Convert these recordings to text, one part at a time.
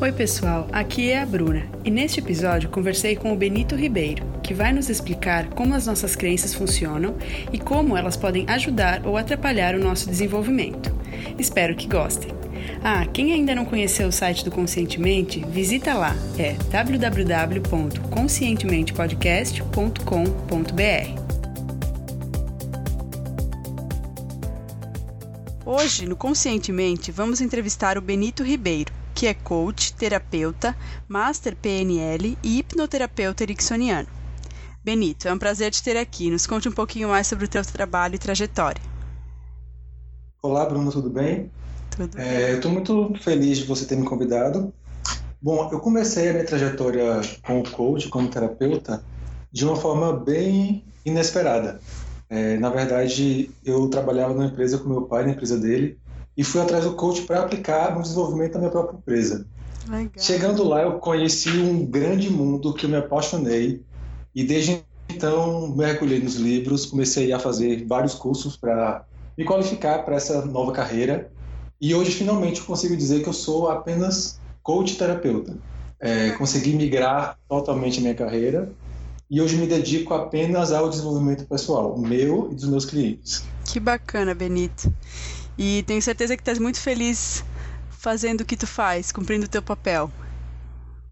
Oi, pessoal, aqui é a Bruna e neste episódio conversei com o Benito Ribeiro, que vai nos explicar como as nossas crenças funcionam e como elas podem ajudar ou atrapalhar o nosso desenvolvimento. Espero que gostem. Ah, quem ainda não conheceu o site do Conscientemente, visita lá, é www.conscientementepodcast.com.br. Hoje, no Conscientemente, vamos entrevistar o Benito Ribeiro, que é coach, terapeuta, master PNL e hipnoterapeuta ericksoniano. Benito, é um prazer te ter aqui. Nos conte um pouquinho mais sobre o teu trabalho e trajetória. Olá, Bruno, tudo bem? Tudo é, bem. Eu estou muito feliz de você ter me convidado. Bom, eu comecei a minha trajetória como coach, como terapeuta, de uma forma bem inesperada. É, na verdade, eu trabalhava numa empresa com meu pai, na empresa dele, e fui atrás do coach para aplicar no desenvolvimento da minha própria empresa. Legal. Chegando lá, eu conheci um grande mundo que eu me apaixonei e desde então mergulhei nos livros, comecei a fazer vários cursos para me qualificar para essa nova carreira e hoje finalmente eu consigo dizer que eu sou apenas coach terapeuta. É, consegui migrar totalmente a minha carreira e hoje me dedico apenas ao desenvolvimento pessoal, meu e dos meus clientes. Que bacana, Benito. E tenho certeza que estás muito feliz fazendo o que tu faz, cumprindo o teu papel.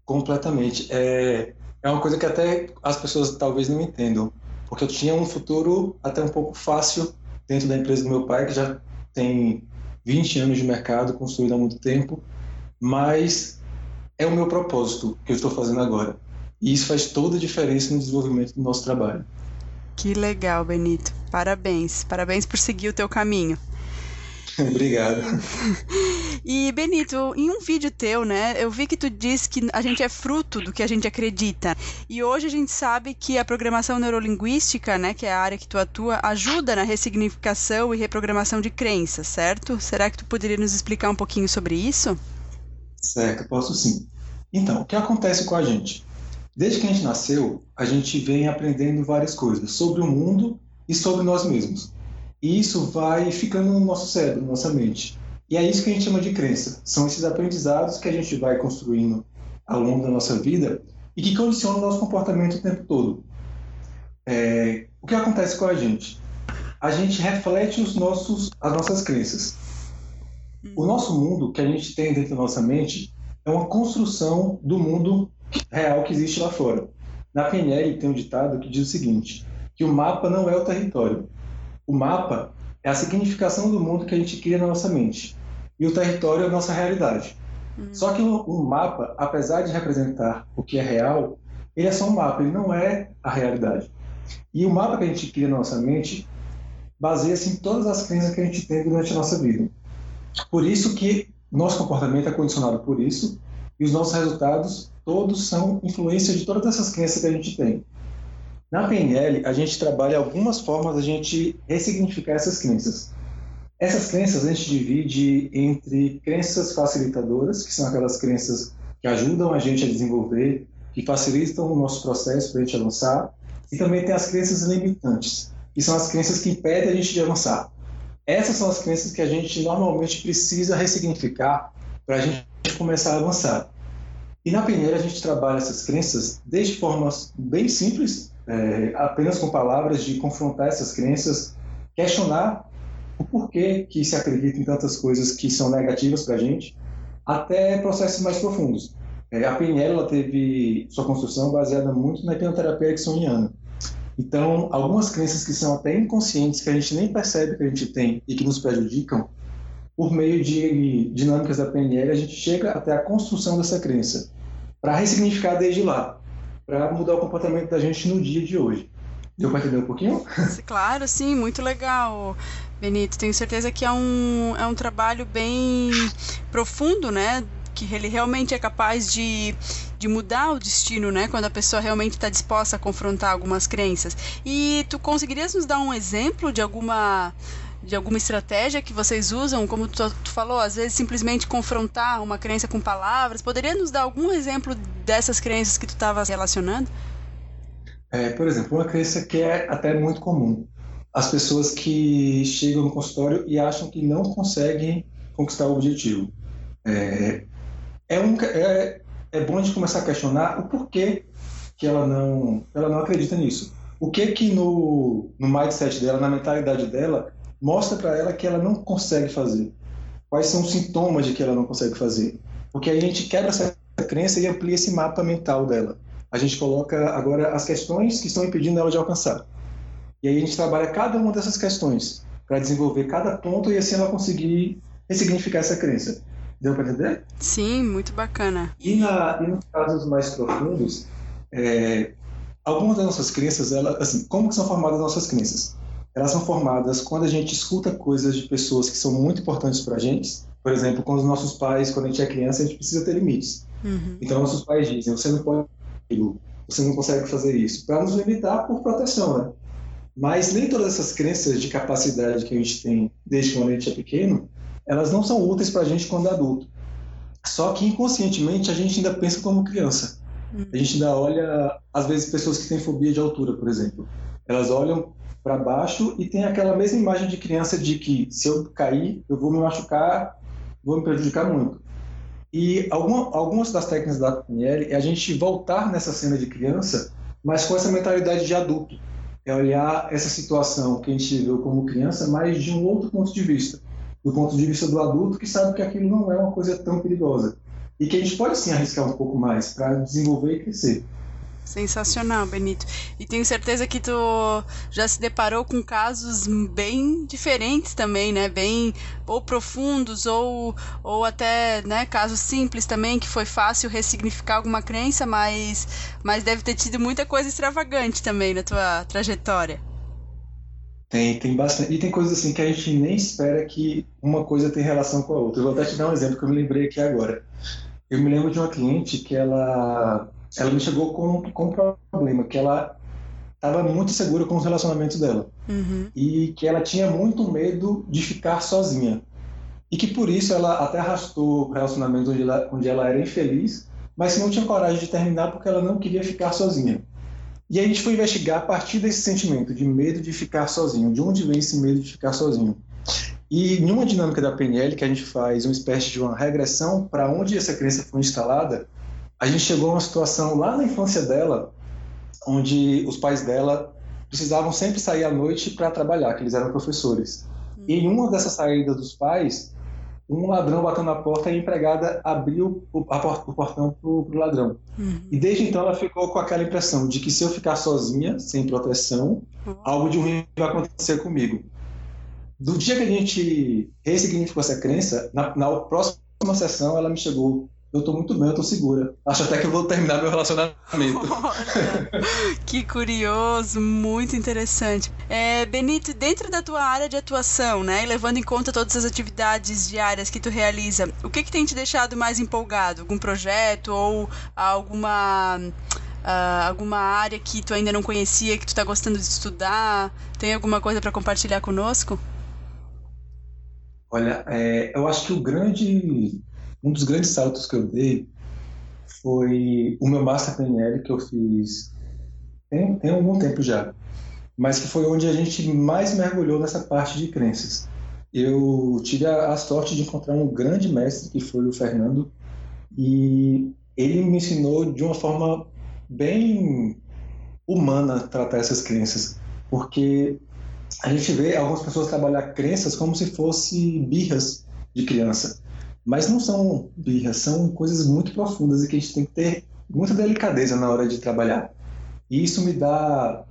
Completamente. É, é uma coisa que até as pessoas talvez não entendam, porque eu tinha um futuro até um pouco fácil dentro da empresa do meu pai, que já tem 20 anos de mercado, construído há muito tempo, mas é o meu propósito que eu estou fazendo agora. E isso faz toda a diferença no desenvolvimento do nosso trabalho. Que legal, Benito. Parabéns. Parabéns por seguir o teu caminho. Obrigado. E Benito, em um vídeo teu, né, eu vi que tu disse que a gente é fruto do que a gente acredita. E hoje a gente sabe que a programação neurolinguística, né, que é a área que tu atua, ajuda na ressignificação e reprogramação de crenças, certo? Será que tu poderia nos explicar um pouquinho sobre isso? Certo, posso sim. Então, o que acontece com a gente? Desde que a gente nasceu, a gente vem aprendendo várias coisas sobre o mundo e sobre nós mesmos. E isso vai ficando no nosso cérebro, na nossa mente. E é isso que a gente chama de crença. São esses aprendizados que a gente vai construindo ao longo da nossa vida e que condicionam o nosso comportamento o tempo todo. É, o que acontece com a gente? A gente reflete os nossos, as nossas crenças. O nosso mundo que a gente tem dentro da nossa mente é uma construção do mundo real que existe lá fora. Na PNL tem um ditado que diz o seguinte, que o mapa não é o território, o mapa é a significação do mundo que a gente cria na nossa mente. E o território é a nossa realidade. Uhum. Só que o, o, mapa, apesar de representar o que é real, ele é só um mapa, ele não é a realidade. E o mapa que a gente cria na nossa mente baseia-se em todas as crenças que a gente tem durante a nossa vida. Por isso que nosso comportamento é condicionado por isso e os nossos resultados todos são influência de todas essas crenças que a gente tem. Na PNL, a gente trabalha algumas formas a gente ressignificar essas crenças. Essas crenças a gente divide entre crenças facilitadoras, que são aquelas crenças que ajudam a gente a desenvolver, que facilitam o nosso processo para a gente avançar, e também tem as crenças limitantes, que são as crenças que impedem a gente de avançar. Essas são as crenças que a gente normalmente precisa ressignificar para a gente começar a avançar. E na PNL a gente trabalha essas crenças desde formas bem simples, é, apenas com palavras de confrontar essas crenças, questionar o porquê que se acredita em tantas coisas que são negativas para a gente, até processos mais profundos. É, a PNL teve sua construção baseada muito na hipnoterapia ericksoniana. Então, algumas crenças que são até inconscientes, que a gente nem percebe que a gente tem e que nos prejudicam, por meio de dinâmicas da PNL, a gente chega até a construção dessa crença, para ressignificar desde lá para mudar o comportamento da gente no dia de hoje. Deu para entender um pouquinho? Claro, sim, muito legal, Benito. Tenho certeza que é um, é um trabalho bem profundo, né? Que ele realmente é capaz de, de mudar o destino, né? Quando a pessoa realmente está disposta a confrontar algumas crenças. E tu conseguirias nos dar um exemplo de alguma de alguma estratégia que vocês usam, como tu, tu, falou, às vezes simplesmente confrontar uma crença com palavras. Poderia nos dar algum exemplo dessas crenças que tu estava relacionando? É, por exemplo, uma crença que é até muito comum. As pessoas que chegam no consultório e acham que não conseguem conquistar o objetivo. É, é, um, é, é bom de começar a questionar o porquê que ela não, ela não acredita nisso. O que que no, no mindset dela, na mentalidade dela, mostra para ela que ela não consegue fazer? Quais são os sintomas de que ela não consegue fazer? Porque a gente quebra essa crença e amplia esse mapa mental dela. A gente coloca agora as questões que estão impedindo ela de alcançar. E aí a gente trabalha cada uma dessas questões para desenvolver cada ponto e assim ela conseguir ressignificar essa crença. Deu para entender? Sim, muito bacana. E, na, e nos casos mais profundos, é, algumas das nossas crenças, ela, assim, como que são formadas as nossas crenças? Elas são formadas quando a gente escuta coisas de pessoas que são muito importantes para a gente. Por exemplo, com os nossos pais, quando a gente é criança, a gente precisa ter limites. Uhum. Então, nossos pais dizem: você não pode, você não consegue fazer isso, para nos limitar por proteção, né? Mas nem todas essas crenças de capacidade que a gente tem desde quando a gente é pequeno, elas não são úteis para a gente quando é adulto. Só que inconscientemente a gente ainda pensa como criança. Uhum. A gente ainda olha, às vezes, pessoas que têm fobia de altura, por exemplo. Elas olham para baixo e tem aquela mesma imagem de criança de que se eu cair, eu vou me machucar, vou me prejudicar muito. E alguma, algumas das técnicas da PNL é a gente voltar nessa cena de criança, mas com essa mentalidade de adulto. É olhar essa situação que a gente viveu como criança, mas de um outro ponto de vista. Do ponto de vista do adulto que sabe que aquilo não é uma coisa tão perigosa. E que a gente pode sim arriscar um pouco mais para desenvolver e crescer. Sensacional, Benito. E tenho certeza que tu já se deparou com casos bem diferentes também, né? Bem ou profundos ou, ou até, né, casos simples também que foi fácil ressignificar alguma crença, mas mas deve ter tido muita coisa extravagante também na tua trajetória. Tem, tem bastante. E tem coisas assim que a gente nem espera que uma coisa tenha relação com a outra. Eu vou até te dar um exemplo que eu me lembrei aqui agora. Eu me lembro de uma cliente que ela ela me chegou com, com um problema, que ela estava muito segura com os relacionamentos dela. Uhum. E que ela tinha muito medo de ficar sozinha. E que por isso ela até arrastou relacionamentos onde ela, onde ela era infeliz, mas não tinha coragem de terminar porque ela não queria ficar sozinha. E a gente foi investigar a partir desse sentimento de medo de ficar sozinho, de onde vem esse medo de ficar sozinho. E em uma dinâmica da PNL, que a gente faz uma espécie de uma regressão para onde essa crença foi instalada, a gente chegou a uma situação lá na infância dela, onde os pais dela precisavam sempre sair à noite para trabalhar, que eles eram professores. E em uma dessas saídas dos pais, um ladrão bateu na porta e a empregada abriu o, porta, o portão para o ladrão. Uhum. E desde então ela ficou com aquela impressão de que se eu ficar sozinha, sem proteção, uhum. algo de ruim vai acontecer comigo. Do dia que a gente ressignificou essa crença, na, na próxima sessão ela me chegou eu tô muito bem, eu tô segura. Acho até que eu vou terminar meu relacionamento. que curioso, muito interessante. É, Benito, dentro da tua área de atuação, né, e levando em conta todas as atividades diárias que tu realiza, o que que tem te deixado mais empolgado? Algum projeto ou alguma uh, alguma área que tu ainda não conhecia, que tu tá gostando de estudar? Tem alguma coisa para compartilhar conosco? Olha, é, eu acho que o grande um dos grandes saltos que eu dei foi o meu Master PNL que eu fiz tem, tem algum tempo já, mas que foi onde a gente mais mergulhou nessa parte de crenças. Eu tive a, a sorte de encontrar um grande mestre que foi o Fernando e ele me ensinou de uma forma bem humana tratar essas crenças, porque a gente vê algumas pessoas trabalhar crenças como se fosse birras de criança. Mas não são birras, são coisas muito profundas e que a gente tem que ter muita delicadeza na hora de trabalhar. E isso me dá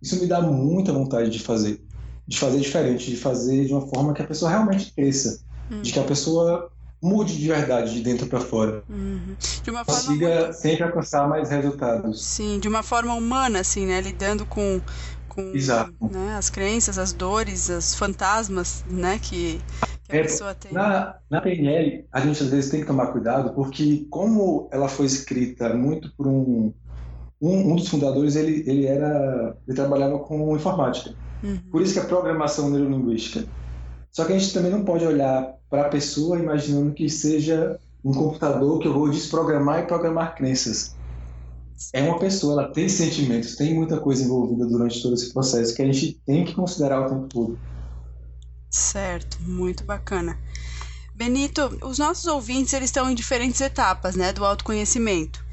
isso me dá muita vontade de fazer, de fazer diferente, de fazer de uma forma que a pessoa realmente cresça, uhum. de que a pessoa mude de verdade de dentro para fora. Uhum. De uma consiga forma muito... sempre alcançar mais resultados. Sim, de uma forma humana assim, né, lidando com com né, as crenças, as dores, os fantasmas, né, que que a é, pessoa tem. Na, na PNL, a gente às vezes tem que tomar cuidado, porque como ela foi escrita muito por um um, um dos fundadores, ele, ele era ele trabalhava com informática. Uhum. Por isso que a programação neurolinguística. Só que a gente também não pode olhar para a pessoa imaginando que seja um computador que eu vou desprogramar e programar crenças. É uma pessoa, ela tem sentimentos, tem muita coisa envolvida durante todo esse processo que a gente tem que considerar o tempo todo. Certo, muito bacana. Benito, os nossos ouvintes eles estão em diferentes etapas, né, do autoconhecimento.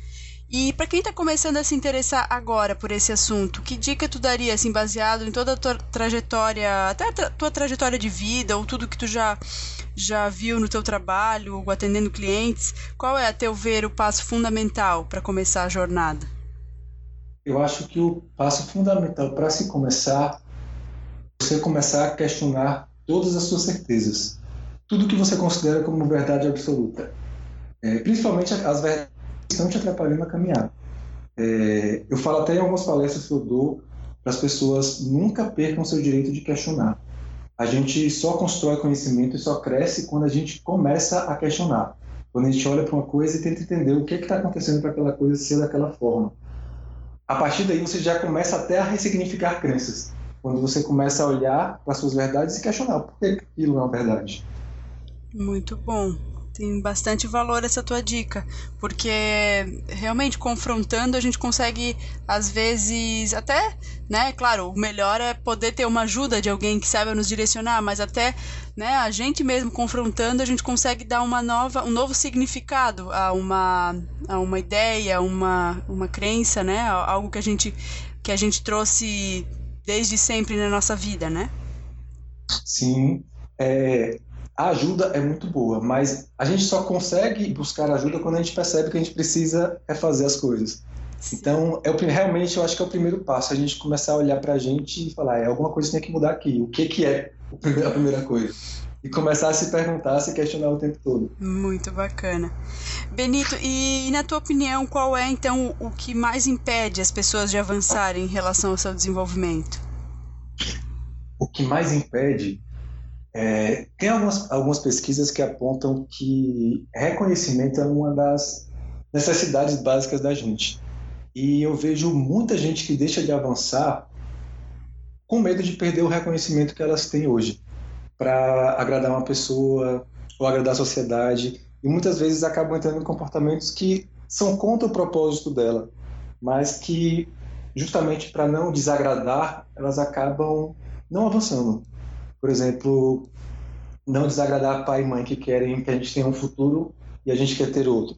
E para quem está começando a se interessar agora por esse assunto, que dica tu daria, assim, baseado em toda a tua trajetória, até a tua trajetória de vida, ou tudo que tu já, já viu no teu trabalho, ou atendendo clientes, qual é, a teu ver, o passo fundamental para começar a jornada? Eu acho que o passo fundamental para se começar você começar a questionar todas as suas certezas. Tudo que você considera como verdade absoluta. É, principalmente as verdades estão te atrapalhando a caminhar. É, eu falo até em algumas palestras que eu dou para as pessoas nunca percam seu direito de questionar. A gente só constrói conhecimento e só cresce quando a gente começa a questionar. Quando a gente olha para uma coisa e tenta entender o que está acontecendo para aquela coisa ser daquela forma. A partir daí você já começa até a ressignificar crenças. Quando você começa a olhar para suas verdades e questionar por que aquilo é uma verdade. Muito bom. Tem bastante valor essa tua dica, porque realmente confrontando a gente consegue às vezes até, né, claro, o melhor é poder ter uma ajuda de alguém que saiba nos direcionar, mas até, né, a gente mesmo confrontando a gente consegue dar uma nova, um novo significado a uma a uma ideia, uma uma crença, né, algo que a gente que a gente trouxe desde sempre na nossa vida, né? Sim, é, a ajuda é muito boa, mas a gente só consegue buscar ajuda quando a gente percebe que a gente precisa é fazer as coisas. Então, é o, realmente eu acho que é o primeiro passo, a gente começar a olhar para a gente e falar, é alguma coisa que tem que mudar aqui. O que que é a primeira coisa? E começar a se perguntar, a se questionar o tempo todo. Muito bacana. Benito, e, na tua opinião, qual é então o que mais impede as pessoas de avançarem em relação ao seu desenvolvimento? O que mais impede é, tem algumas, algumas pesquisas que apontam que reconhecimento é uma das necessidades básicas da gente. E eu vejo muita gente que deixa de avançar com medo de perder o reconhecimento que elas têm hoje para agradar uma pessoa ou agradar a sociedade. E muitas vezes acabam entrando em comportamentos que são contra o propósito dela, mas que, justamente para não desagradar, elas acabam não avançando. Por exemplo, não desagradar pai e mãe que querem que a gente tenha um futuro e a gente quer ter outro.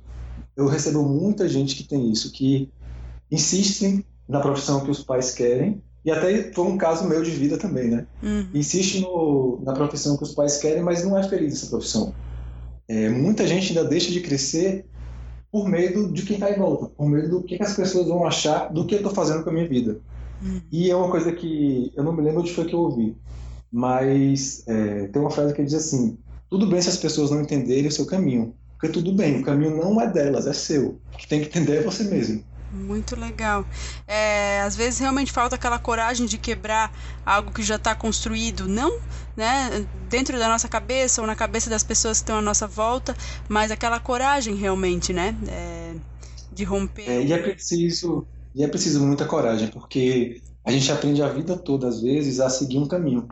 Eu recebo muita gente que tem isso, que insistem na profissão que os pais querem, e até foi um caso meu de vida também, né? Uhum. Insiste no, na profissão que os pais querem, mas não é feliz nessa profissão. É, muita gente ainda deixa de crescer por medo de quem está em volta, por medo do que, que, as pessoas vão achar do que eu estou fazendo com a minha vida. Uhum. E é uma coisa que eu não me lembro onde foi que eu ouvi mas é, tem uma frase que diz assim: tudo bem se as pessoas não entenderem o seu caminho, porque tudo bem, o caminho não é delas, é seu. O que tem que entender é você mesmo. Muito legal. É, às vezes realmente falta aquela coragem de quebrar algo que já está construído, não né, dentro da nossa cabeça ou na cabeça das pessoas que estão à nossa volta, mas aquela coragem realmente, né, é, de romper. É, e é preciso, e é preciso muita coragem, porque a gente aprende a vida toda às vezes a seguir um caminho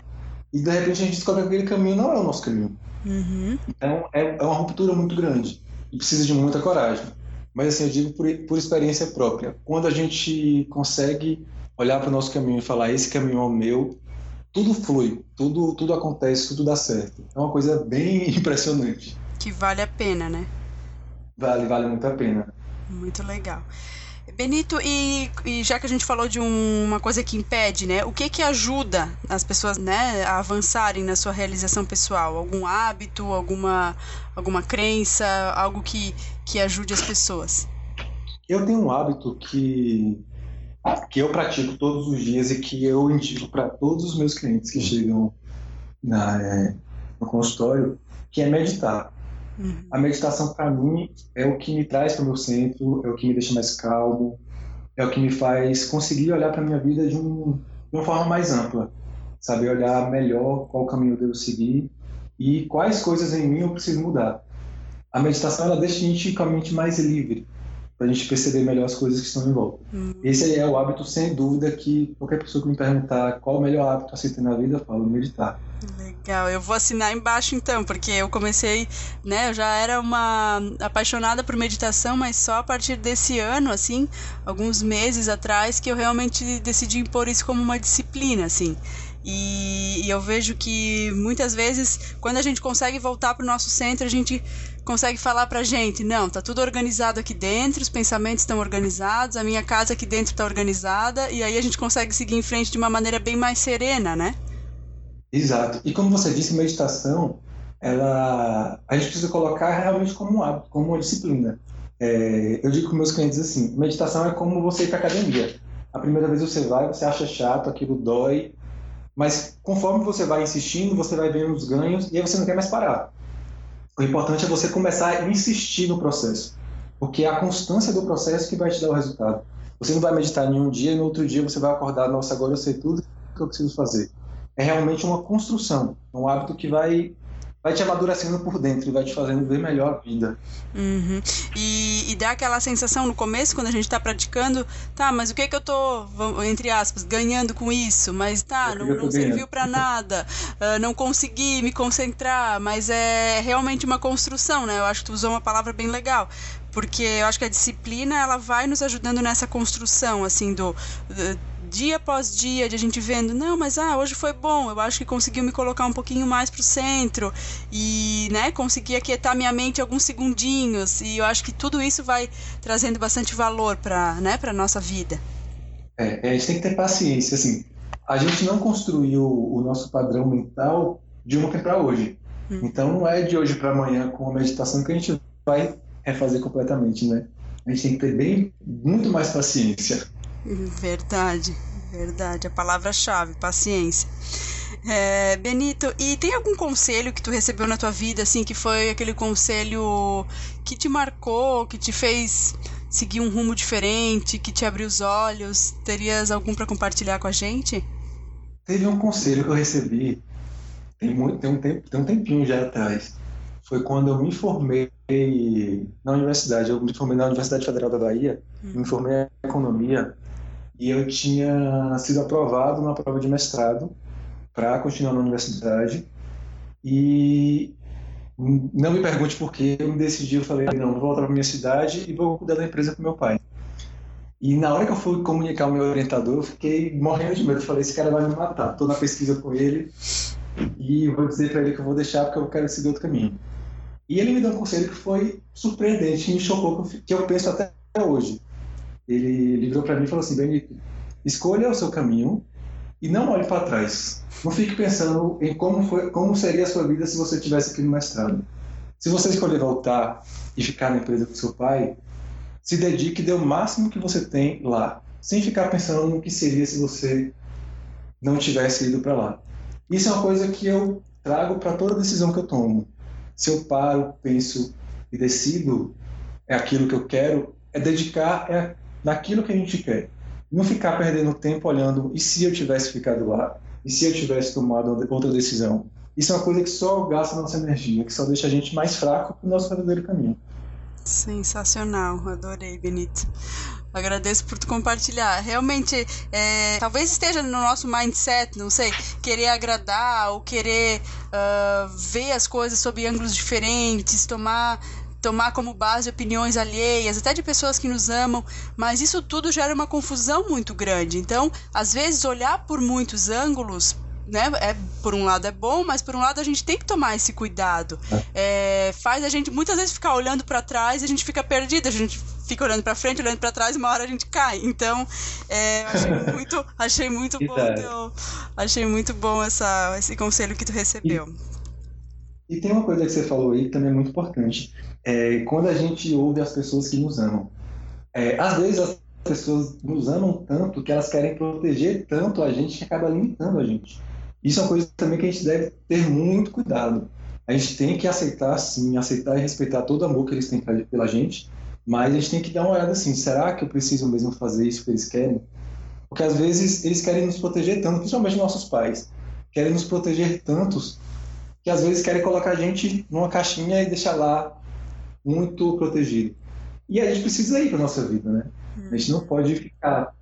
e de repente a gente descobre que aquele caminho não é o nosso caminho. Uhum. Então é, é uma ruptura muito grande e precisa de muita coragem. Mas assim, eu digo por, por experiência própria. Quando a gente consegue olhar para o nosso caminho e falar esse caminho é o meu, tudo flui, tudo, tudo acontece, tudo dá certo. É uma coisa bem impressionante. Que vale a pena, né? Vale, vale muito a pena. Muito legal. Benito, e, e, já que a gente falou de um, uma coisa que impede, né? O que que ajuda as pessoas, né, a avançarem na sua realização pessoal? Algum hábito, alguma, alguma crença, algo que, que ajude as pessoas? Eu tenho um hábito que que eu pratico todos os dias e que eu indico para todos os meus clientes que chegam na, é, no consultório, que é meditar. Uhum. A meditação, para mim, é o que me traz para o meu centro, é o que me deixa mais calmo, é o que me faz conseguir olhar para a minha vida de, um, de uma forma mais ampla, saber olhar melhor qual caminho eu devo seguir e quais coisas em mim eu preciso mudar. A meditação ela deixa a gente com a mente mais livre, para a gente perceber melhor as coisas que estão em volta. Uhum. Esse aí é o hábito, sem dúvida, que qualquer pessoa que me perguntar qual o melhor hábito a se ter na vida, eu falo meditar. Legal, eu vou assinar embaixo então, porque eu comecei, né, eu já era uma apaixonada por meditação, mas só a partir desse ano, assim, alguns meses atrás, que eu realmente decidi impor isso como uma disciplina, assim. E, e eu vejo que muitas vezes, quando a gente consegue voltar para o nosso centro, a gente consegue falar pra gente, não, tá tudo organizado aqui dentro, os pensamentos estão organizados, a minha casa aqui dentro está organizada, e aí a gente consegue seguir em frente de uma maneira bem mais serena, né? Exato. E como você disse, meditação, ela a gente precisa colocar realmente como um hábito, como uma disciplina. É, eu digo com meus clientes assim, meditação é como você ir para academia. A primeira vez você vai, você acha chato, aquilo dói, mas conforme você vai insistindo, você vai vendo os ganhos e aí você não quer mais parar. O importante é você começar a insistir no processo, porque é a constância do processo que vai te dar o resultado. Você não vai meditar em um dia e no outro dia você vai acordar, nossa, agora eu sei tudo que eu preciso fazer. É realmente uma construção, um hábito que vai vai te amadurecendo por dentro e vai te fazendo ver melhor a vida. Uhum. E, e, dá aquela sensação no começo, quando a gente está praticando, tá, mas o que que eu tô, entre aspas, ganhando com isso? Mas tá, não, não serviu para nada, uh, não consegui me concentrar, mas é realmente uma construção, né? Eu acho que tu usou uma palavra bem legal porque eu acho que a disciplina ela vai nos ajudando nessa construção assim do, do dia após dia de a gente vendo, não, mas ah, hoje foi bom, eu acho que conseguiu me colocar um pouquinho mais pro centro e, né, consegui aquietar minha mente alguns segundinhos e eu acho que tudo isso vai trazendo bastante valor para, né, para nossa vida. É, a gente tem que ter paciência, assim. A gente não construiu o nosso padrão mental de ontem para hoje. Hum. Então não é de hoje para amanhã com a meditação que a gente vai refazer completamente, né? A gente tem que ter bem muito mais paciência. Verdade, verdade. A palavra-chave, paciência. É, Benito, e tem algum conselho que tu recebeu na tua vida, assim, que foi aquele conselho que te marcou, que te fez seguir um rumo diferente, que te abriu os olhos? Terias algum para compartilhar com a gente? Teve um conselho que eu recebi tem, muito, tem, um, tempo, tem um tempinho já atrás. Foi quando eu me formei na universidade. Eu me formei na Universidade Federal da Bahia, hum. me formei em economia e eu tinha sido aprovado na prova de mestrado para continuar na universidade e não me pergunte por que eu me decidi, eu falei, não, vou voltar para minha cidade e vou cuidar da empresa com meu pai. E na hora que eu fui comunicar o meu orientador, eu fiquei morrendo de medo. Eu falei, esse cara vai me matar. Estou na pesquisa com ele e vou dizer para ele que eu vou deixar porque eu quero seguir outro caminho. E ele me deu um conselho que foi surpreendente, me chocou, que eu penso até hoje ele livrou para mim e falou assim: Benito, escolha o seu caminho e não olhe para trás. Não fique pensando em como, foi, como seria a sua vida se você tivesse aqui no mestrado. Se você escolher voltar e ficar na empresa com seu pai, se dedique e dê o máximo que você tem lá, sem ficar pensando no que seria se você não tivesse ido para lá. Isso é uma coisa que eu trago para toda decisão que eu tomo. Se eu paro, penso e decido é aquilo que eu quero, é dedicar é naquilo que a gente quer. Não ficar perdendo tempo olhando e se eu tivesse ficado lá? E se eu tivesse tomado outra decisão? Isso é uma coisa que só gasta nossa energia, que só deixa a gente mais fraco para o nosso verdadeiro caminho. Sensacional, adorei, Benito. Agradeço por tu compartilhar. Realmente, é, talvez esteja no nosso mindset, não sei, querer agradar ou querer uh, ver as coisas sob ângulos diferentes, tomar tomar como base opiniões alheias, até de pessoas que nos amam, mas isso tudo gera uma confusão muito grande. Então, às vezes, olhar por muitos ângulos né, é, por um lado é bom, mas por um lado a gente tem que tomar esse cuidado. É, faz a gente muitas vezes ficar olhando para trás e a gente fica perdido, a gente fica olhando para frente, olhando para trás, e uma hora a gente cai. Então, é, achei muito, achei muito bom, teu, achei muito bom essa, esse conselho que tu recebeu. E, e tem uma coisa que você falou aí que também é muito importante é, quando a gente ouve as pessoas que nos amam. É, às vezes as pessoas nos amam tanto que elas querem proteger tanto a gente que acaba limitando a gente. Isso é uma coisa também que a gente deve ter muito cuidado. A gente tem que aceitar, sim, aceitar e respeitar todo o amor que eles têm pela gente, mas a gente tem que dar uma olhada assim: será que eu preciso mesmo fazer isso que eles querem? Porque às vezes eles querem nos proteger tanto, principalmente nossos pais, querem nos proteger tantos que às vezes querem colocar a gente numa caixinha e deixar lá muito protegido. E a gente precisa ir para nossa vida, né? A gente não pode ficar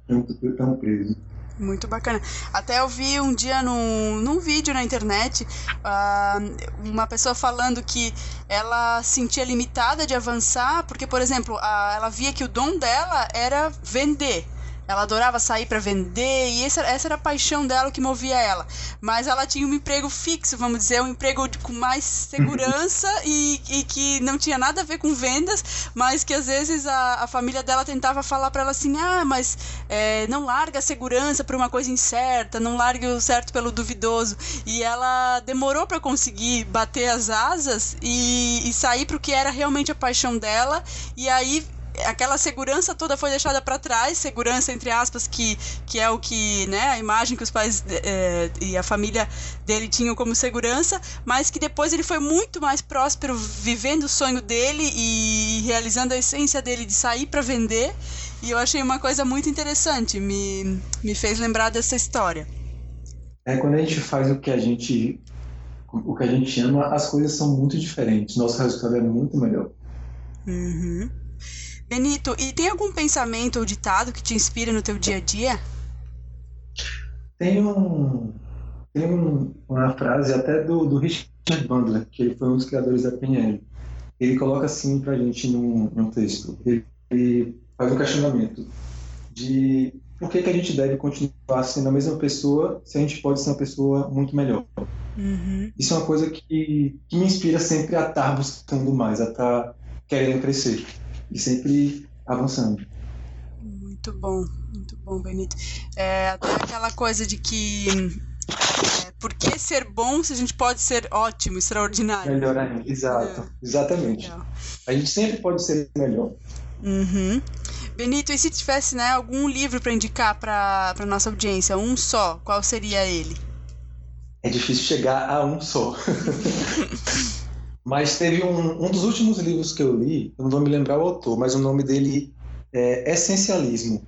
tão preso. Muito bacana. Até eu vi um dia num, num vídeo na internet uh, uma pessoa falando que ela sentia limitada de avançar, porque, por exemplo, ela via que o dom dela era vender ela adorava sair para vender e essa, essa era a paixão dela que movia ela. Mas ela tinha um emprego fixo, vamos dizer, um emprego com mais segurança e, e que não tinha nada a ver com vendas, mas que às vezes a, a família dela tentava falar para ela assim: ah, mas é, não larga a segurança por uma coisa incerta, não largue o certo pelo duvidoso. E ela demorou para conseguir bater as asas e, e sair para o que era realmente a paixão dela. E aí aquela segurança toda foi deixada para trás, segurança entre aspas que, que é o que, né, a imagem que os pais é, e a família dele tinham como segurança, mas que depois ele foi muito mais próspero vivendo o sonho dele e realizando a essência dele de sair para vender. E eu achei uma coisa muito interessante, me, me fez lembrar dessa história. É quando a gente faz o que a gente o que a gente ama, as coisas são muito diferentes. Nosso resultado é muito melhor. Uhum. Benito, e tem algum pensamento ou ditado que te inspira no teu dia a dia? Tem, um, tem um, uma frase até do, do Richard Bandler, que ele foi um dos criadores da PNL. Ele coloca assim para a gente num, num texto. Ele, ele, faz um questionamento de por que, que a gente deve continuar sendo a mesma pessoa se a gente pode ser uma pessoa muito melhor. Uhum. Isso é uma coisa que, que me inspira sempre a estar buscando mais, a estar querendo crescer e sempre avançando. Muito bom, muito bom, Benito. É, até aquela coisa de que é, por que ser bom se a gente pode ser ótimo, extraordinário? Melhor ainda, exato, é. exatamente. Legal. A gente sempre pode ser melhor. Uhum. Benito, e se tivesse né, algum livro para indicar para a nossa audiência, um só, qual seria ele? É difícil chegar a um só. Mas teve um, um dos últimos livros que eu li, eu não vou me lembrar o autor, mas o nome dele é Essencialismo.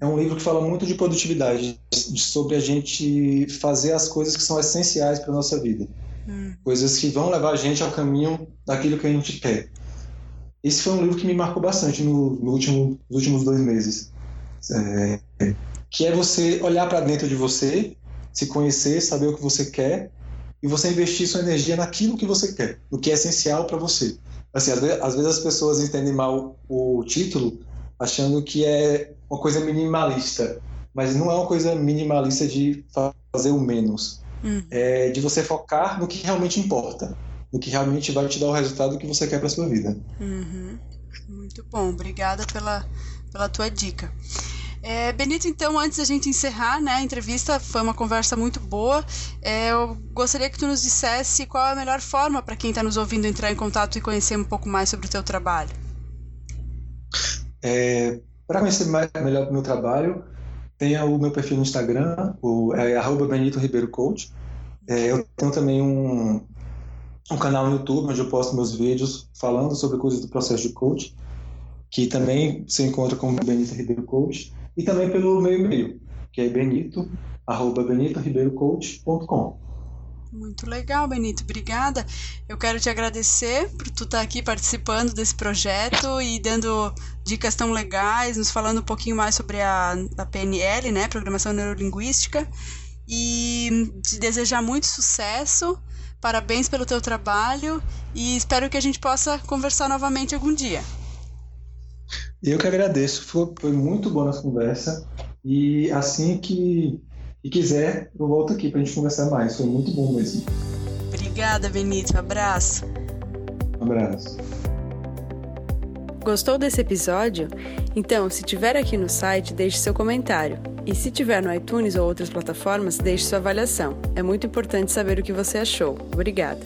É um livro que fala muito de produtividade, sobre a gente fazer as coisas que são essenciais para nossa vida. Hum. Coisas que vão levar a gente ao caminho daquilo que a gente quer. Esse foi um livro que me marcou bastante no, no último, nos últimos dois meses. É, que é você olhar para dentro de você, se conhecer, saber o que você quer e você investir sua energia naquilo que você quer, no que é essencial para você. Assim, às vezes, às vezes, as pessoas entendem mal o título achando que é uma coisa minimalista, mas não é uma coisa minimalista de fazer o menos. Hum. É de você focar no que realmente importa, no que realmente vai te dar o resultado que você quer para sua vida. Uhum. Muito bom, obrigada pela, pela tua dica. É, Benito, então, antes da gente encerrar né, a entrevista, foi uma conversa muito boa. É, eu gostaria que tu nos dissesse qual é a melhor forma para quem está nos ouvindo entrar em contato e conhecer um pouco mais sobre o teu trabalho. É, para conhecer mais, melhor o meu trabalho, tenha o meu perfil no Instagram, o, é Benito Ribeiro Coach. É, eu tenho também um, um canal no YouTube onde eu posto meus vídeos falando sobre coisas do processo de coach, que também se encontra como Benito Ribeiro Coach e também pelo meu e-mail, que é benito, arroba benitoribeirocoach.com. Muito legal, Benito. Obrigada. Eu quero te agradecer por tu estar aqui participando desse projeto e dando dicas tão legais, nos falando um pouquinho mais sobre a, a PNL, né, Programação Neurolinguística, e te desejar muito sucesso. Parabéns pelo teu trabalho e espero que a gente possa conversar novamente algum dia. Eu que agradeço, foi, foi muito boa nossa conversa e assim que, que quiser, eu volto aqui para a gente conversar mais, foi muito bom mesmo. Obrigada, Benito, abraço. Um abraço. Gostou desse episódio? Então, se tiver aqui no site, deixe seu comentário. E se tiver no iTunes ou outras plataformas, deixe sua avaliação. É muito importante saber o que você achou. Obrigada.